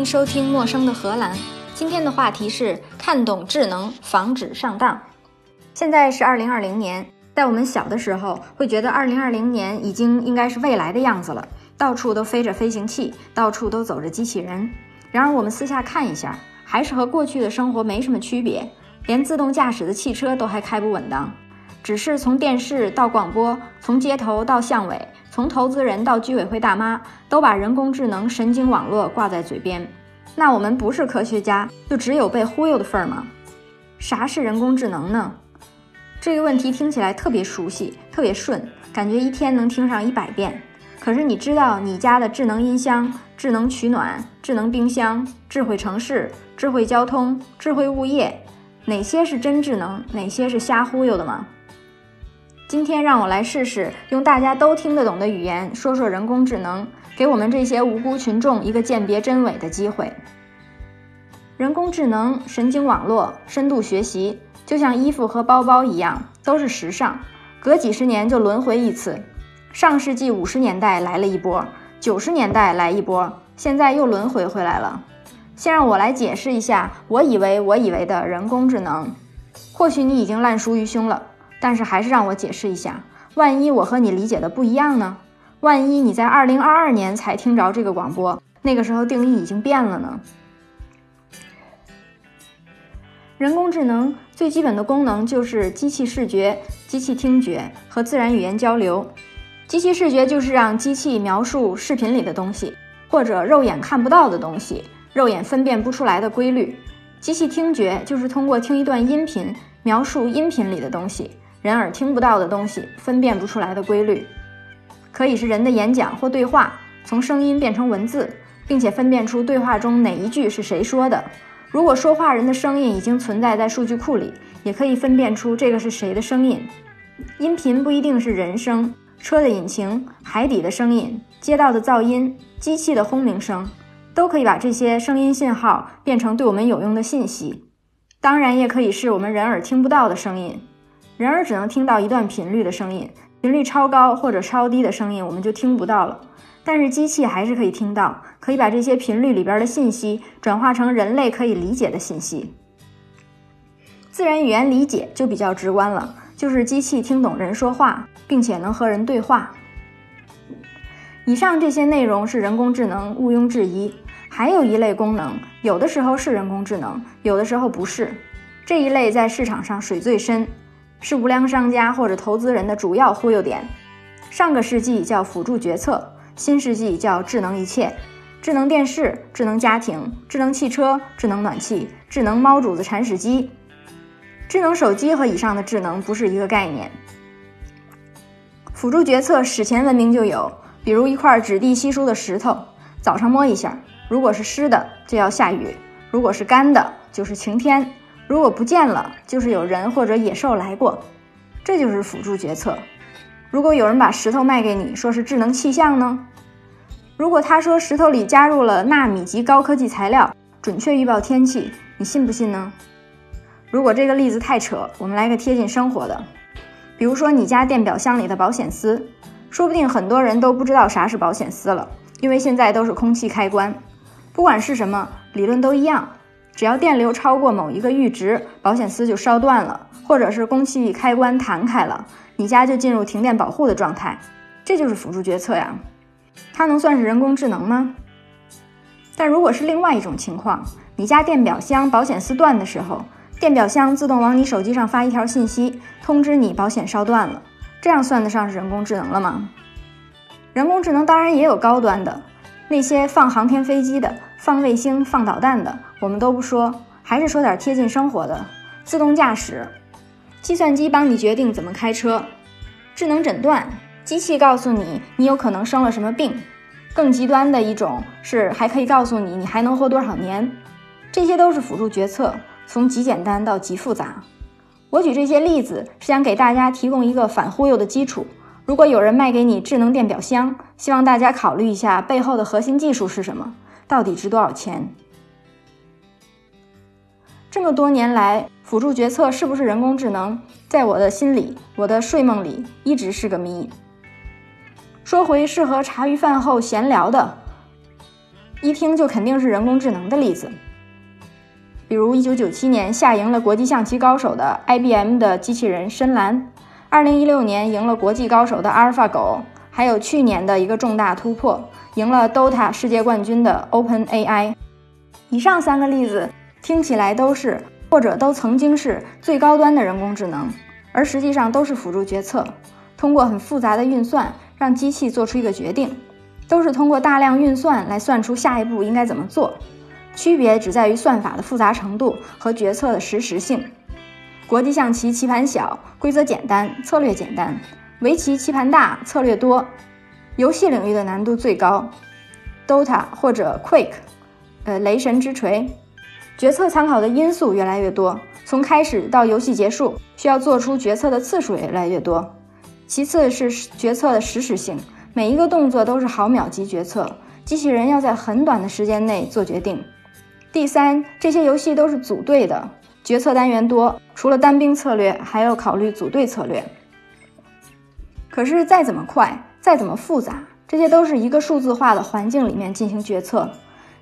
迎收听陌生的荷兰。今天的话题是看懂智能，防止上当。现在是二零二零年，在我们小的时候，会觉得二零二零年已经应该是未来的样子了，到处都飞着飞行器，到处都走着机器人。然而我们私下看一下，还是和过去的生活没什么区别，连自动驾驶的汽车都还开不稳当。只是从电视到广播，从街头到巷尾，从投资人到居委会大妈，都把人工智能、神经网络挂在嘴边。那我们不是科学家，就只有被忽悠的份儿吗？啥是人工智能呢？这个问题听起来特别熟悉，特别顺，感觉一天能听上一百遍。可是你知道你家的智能音箱、智能取暖、智能冰箱、智慧城市、智慧交通、智慧物业，哪些是真智能，哪些是瞎忽悠的吗？今天让我来试试用大家都听得懂的语言说说人工智能，给我们这些无辜群众一个鉴别真伪的机会。人工智能、神经网络、深度学习，就像衣服和包包一样，都是时尚，隔几十年就轮回一次。上世纪五十年代来了一波，九十年代来一波，现在又轮回回来了。先让我来解释一下，我以为我以为的人工智能，或许你已经烂熟于胸了。但是还是让我解释一下，万一我和你理解的不一样呢？万一你在二零二二年才听着这个广播，那个时候定义已经变了呢？人工智能最基本的功能就是机器视觉、机器听觉和自然语言交流。机器视觉就是让机器描述视频里的东西，或者肉眼看不到的东西，肉眼分辨不出来的规律。机器听觉就是通过听一段音频，描述音频里的东西。人耳听不到的东西，分辨不出来的规律，可以是人的演讲或对话，从声音变成文字，并且分辨出对话中哪一句是谁说的。如果说话人的声音已经存在在数据库里，也可以分辨出这个是谁的声音。音频不一定是人声，车的引擎、海底的声音、街道的噪音、机器的轰鸣声，都可以把这些声音信号变成对我们有用的信息。当然，也可以是我们人耳听不到的声音。人耳只能听到一段频率的声音，频率超高或者超低的声音我们就听不到了。但是机器还是可以听到，可以把这些频率里边的信息转化成人类可以理解的信息。自然语言理解就比较直观了，就是机器听懂人说话，并且能和人对话。以上这些内容是人工智能，毋庸置疑。还有一类功能，有的时候是人工智能，有的时候不是。这一类在市场上水最深。是无良商家或者投资人的主要忽悠点。上个世纪叫辅助决策，新世纪叫智能一切。智能电视、智能家庭、智能汽车、智能暖气、智能猫主子铲屎机、智能手机和以上的智能不是一个概念。辅助决策史前文明就有，比如一块质地稀疏的石头，早上摸一下，如果是湿的就要下雨，如果是干的就是晴天。如果不见了，就是有人或者野兽来过，这就是辅助决策。如果有人把石头卖给你，说是智能气象呢？如果他说石头里加入了纳米级高科技材料，准确预报天气，你信不信呢？如果这个例子太扯，我们来个贴近生活的，比如说你家电表箱里的保险丝，说不定很多人都不知道啥是保险丝了，因为现在都是空气开关。不管是什么，理论都一样。只要电流超过某一个阈值，保险丝就烧断了，或者是供气开关弹开了，你家就进入停电保护的状态。这就是辅助决策呀，它能算是人工智能吗？但如果是另外一种情况，你家电表箱保险丝断的时候，电表箱自动往你手机上发一条信息，通知你保险烧断了，这样算得上是人工智能了吗？人工智能当然也有高端的，那些放航天飞机的。放卫星、放导弹的，我们都不说，还是说点贴近生活的。自动驾驶，计算机帮你决定怎么开车；智能诊断，机器告诉你你有可能生了什么病。更极端的一种是，还可以告诉你你还能活多少年。这些都是辅助决策，从极简单到极复杂。我举这些例子是想给大家提供一个反忽悠的基础。如果有人卖给你智能电表箱，希望大家考虑一下背后的核心技术是什么。到底值多少钱？这么多年来，辅助决策是不是人工智能，在我的心里，我的睡梦里一直是个谜。说回适合茶余饭后闲聊的，一听就肯定是人工智能的例子。比如1997年下赢了国际象棋高手的 IBM 的机器人深蓝，2016年赢了国际高手的阿尔法狗，还有去年的一个重大突破，赢了 DOTA 世界冠军的 OpenAI。以上三个例子听起来都是，或者都曾经是最高端的人工智能，而实际上都是辅助决策，通过很复杂的运算让机器做出一个决定，都是通过大量运算来算出下一步应该怎么做。区别只在于算法的复杂程度和决策的实时性。国际象棋棋盘小，规则简单，策略简单；围棋棋盘大，策略多，游戏领域的难度最高。Dota 或者 Quake，呃，雷神之锤，决策参考的因素越来越多，从开始到游戏结束，需要做出决策的次数也越来越多。其次是决策的实时性，每一个动作都是毫秒级决策，机器人要在很短的时间内做决定。第三，这些游戏都是组队的，决策单元多，除了单兵策略，还要考虑组队策略。可是再怎么快，再怎么复杂，这些都是一个数字化的环境里面进行决策，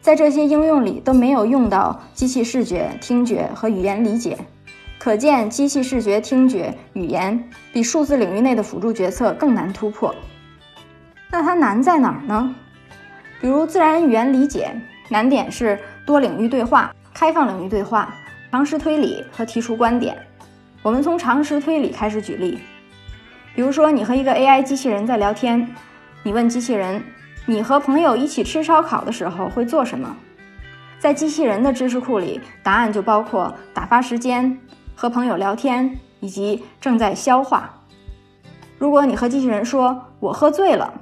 在这些应用里都没有用到机器视觉、听觉和语言理解。可见，机器视觉、听觉、语言比数字领域内的辅助决策更难突破。那它难在哪儿呢？比如自然语言理解，难点是。多领域对话、开放领域对话、常识推理和提出观点。我们从常识推理开始举例，比如说，你和一个 AI 机器人在聊天，你问机器人：“你和朋友一起吃烧烤的时候会做什么？”在机器人的知识库里，答案就包括打发时间、和朋友聊天以及正在消化。如果你和机器人说“我喝醉了”，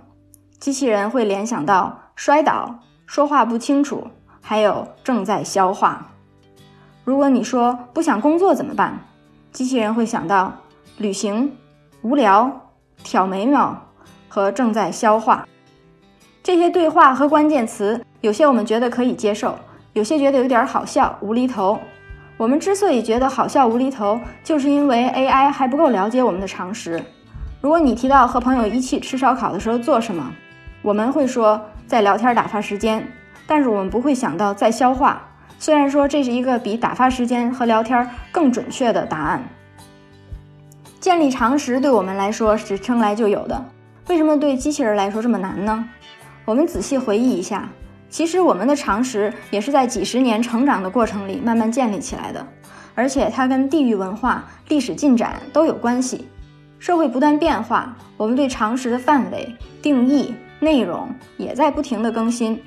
机器人会联想到摔倒、说话不清楚。还有正在消化。如果你说不想工作怎么办？机器人会想到旅行、无聊、挑眉毛和正在消化。这些对话和关键词，有些我们觉得可以接受，有些觉得有点好笑、无厘头。我们之所以觉得好笑、无厘头，就是因为 AI 还不够了解我们的常识。如果你提到和朋友一起吃烧烤的时候做什么，我们会说在聊天打发时间。但是我们不会想到在消化，虽然说这是一个比打发时间和聊天更准确的答案。建立常识对我们来说是生来就有的，为什么对机器人来说这么难呢？我们仔细回忆一下，其实我们的常识也是在几十年成长的过程里慢慢建立起来的，而且它跟地域文化、历史进展都有关系。社会不断变化，我们对常识的范围、定义、内容也在不停的更新。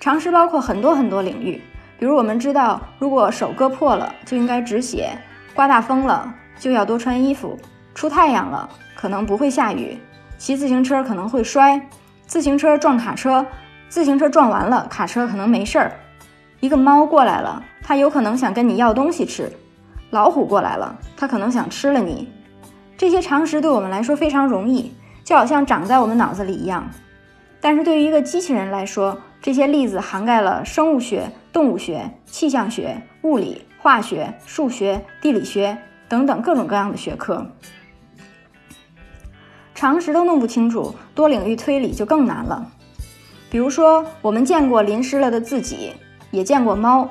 常识包括很多很多领域，比如我们知道，如果手割破了就应该止血；刮大风了就要多穿衣服；出太阳了可能不会下雨；骑自行车可能会摔；自行车撞卡车，自行车撞完了卡车可能没事儿；一个猫过来了，它有可能想跟你要东西吃；老虎过来了，它可能想吃了你。这些常识对我们来说非常容易，就好像长在我们脑子里一样。但是对于一个机器人来说，这些例子涵盖了生物学、动物学、气象学、物理、化学、数学、地理学等等各种各样的学科。常识都弄不清楚，多领域推理就更难了。比如说，我们见过淋湿了的自己，也见过猫。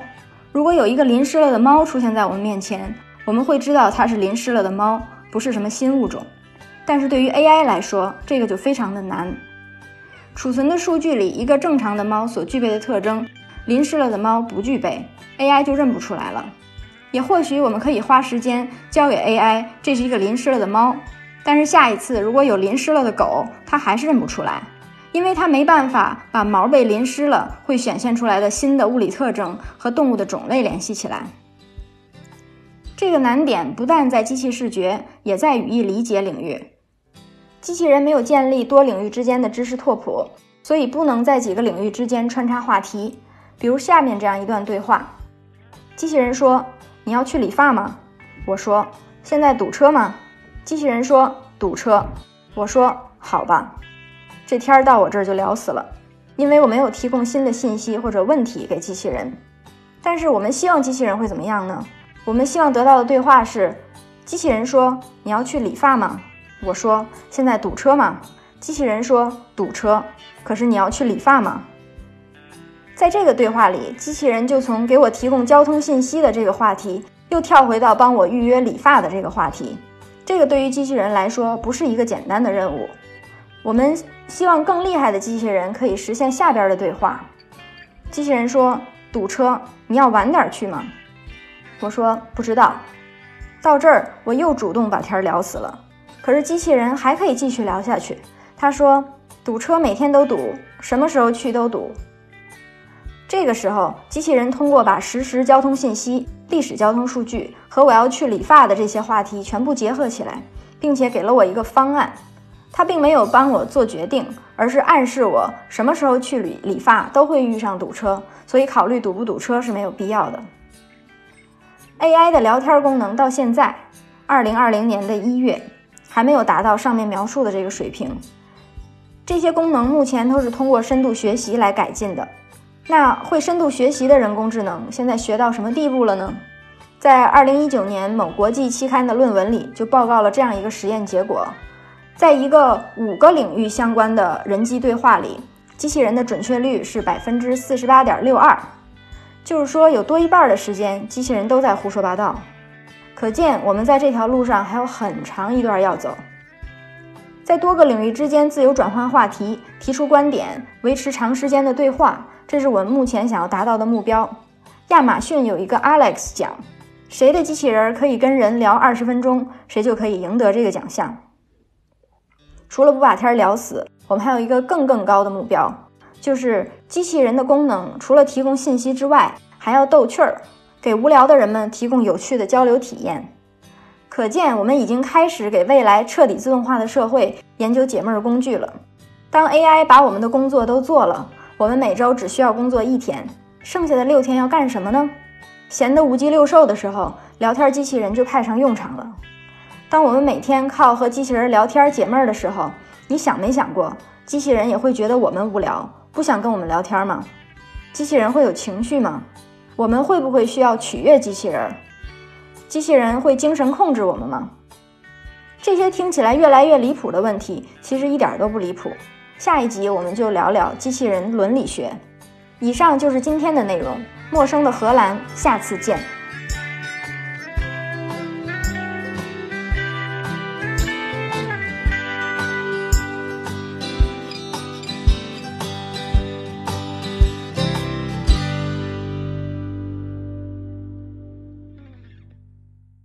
如果有一个淋湿了的猫出现在我们面前，我们会知道它是淋湿了的猫，不是什么新物种。但是对于 AI 来说，这个就非常的难。储存的数据里，一个正常的猫所具备的特征，淋湿了的猫不具备，AI 就认不出来了。也或许我们可以花时间教给 AI，这是一个淋湿了的猫，但是下一次如果有淋湿了的狗，它还是认不出来，因为它没办法把毛被淋湿了会显现出来的新的物理特征和动物的种类联系起来。这个难点不但在机器视觉，也在语义理解领域。机器人没有建立多领域之间的知识拓扑，所以不能在几个领域之间穿插话题。比如下面这样一段对话：机器人说：“你要去理发吗？”我说：“现在堵车吗？”机器人说：“堵车。”我说：“好吧。”这天儿到我这儿就聊死了，因为我没有提供新的信息或者问题给机器人。但是我们希望机器人会怎么样呢？我们希望得到的对话是：机器人说：“你要去理发吗？”我说：“现在堵车吗？”机器人说：“堵车。”可是你要去理发吗？在这个对话里，机器人就从给我提供交通信息的这个话题，又跳回到帮我预约理发的这个话题。这个对于机器人来说不是一个简单的任务。我们希望更厉害的机器人可以实现下边的对话。机器人说：“堵车，你要晚点去吗？”我说：“不知道。”到这儿，我又主动把天聊死了。可是机器人还可以继续聊下去。他说：“堵车每天都堵，什么时候去都堵。”这个时候，机器人通过把实时交通信息、历史交通数据和我要去理发的这些话题全部结合起来，并且给了我一个方案。它并没有帮我做决定，而是暗示我什么时候去理理发都会遇上堵车，所以考虑堵不堵车是没有必要的。AI 的聊天功能到现在，二零二零年的一月。还没有达到上面描述的这个水平，这些功能目前都是通过深度学习来改进的。那会深度学习的人工智能现在学到什么地步了呢？在二零一九年某国际期刊的论文里就报告了这样一个实验结果：在一个五个领域相关的人机对话里，机器人的准确率是百分之四十八点六二，就是说有多一半的时间机器人都在胡说八道。可见，我们在这条路上还有很长一段要走。在多个领域之间自由转换话题、提出观点、维持长时间的对话，这是我们目前想要达到的目标。亚马逊有一个 Alex 奖，谁的机器人可以跟人聊二十分钟，谁就可以赢得这个奖项。除了不把天聊死，我们还有一个更更高的目标，就是机器人的功能除了提供信息之外，还要逗趣儿。给无聊的人们提供有趣的交流体验，可见我们已经开始给未来彻底自动化的社会研究解闷工具了。当 AI 把我们的工作都做了，我们每周只需要工作一天，剩下的六天要干什么呢？闲得无鸡六兽的时候，聊天机器人就派上用场了。当我们每天靠和机器人聊天解闷的时候，你想没想过，机器人也会觉得我们无聊，不想跟我们聊天吗？机器人会有情绪吗？我们会不会需要取悦机器人？机器人会精神控制我们吗？这些听起来越来越离谱的问题，其实一点都不离谱。下一集我们就聊聊机器人伦理学。以上就是今天的内容。陌生的荷兰，下次见。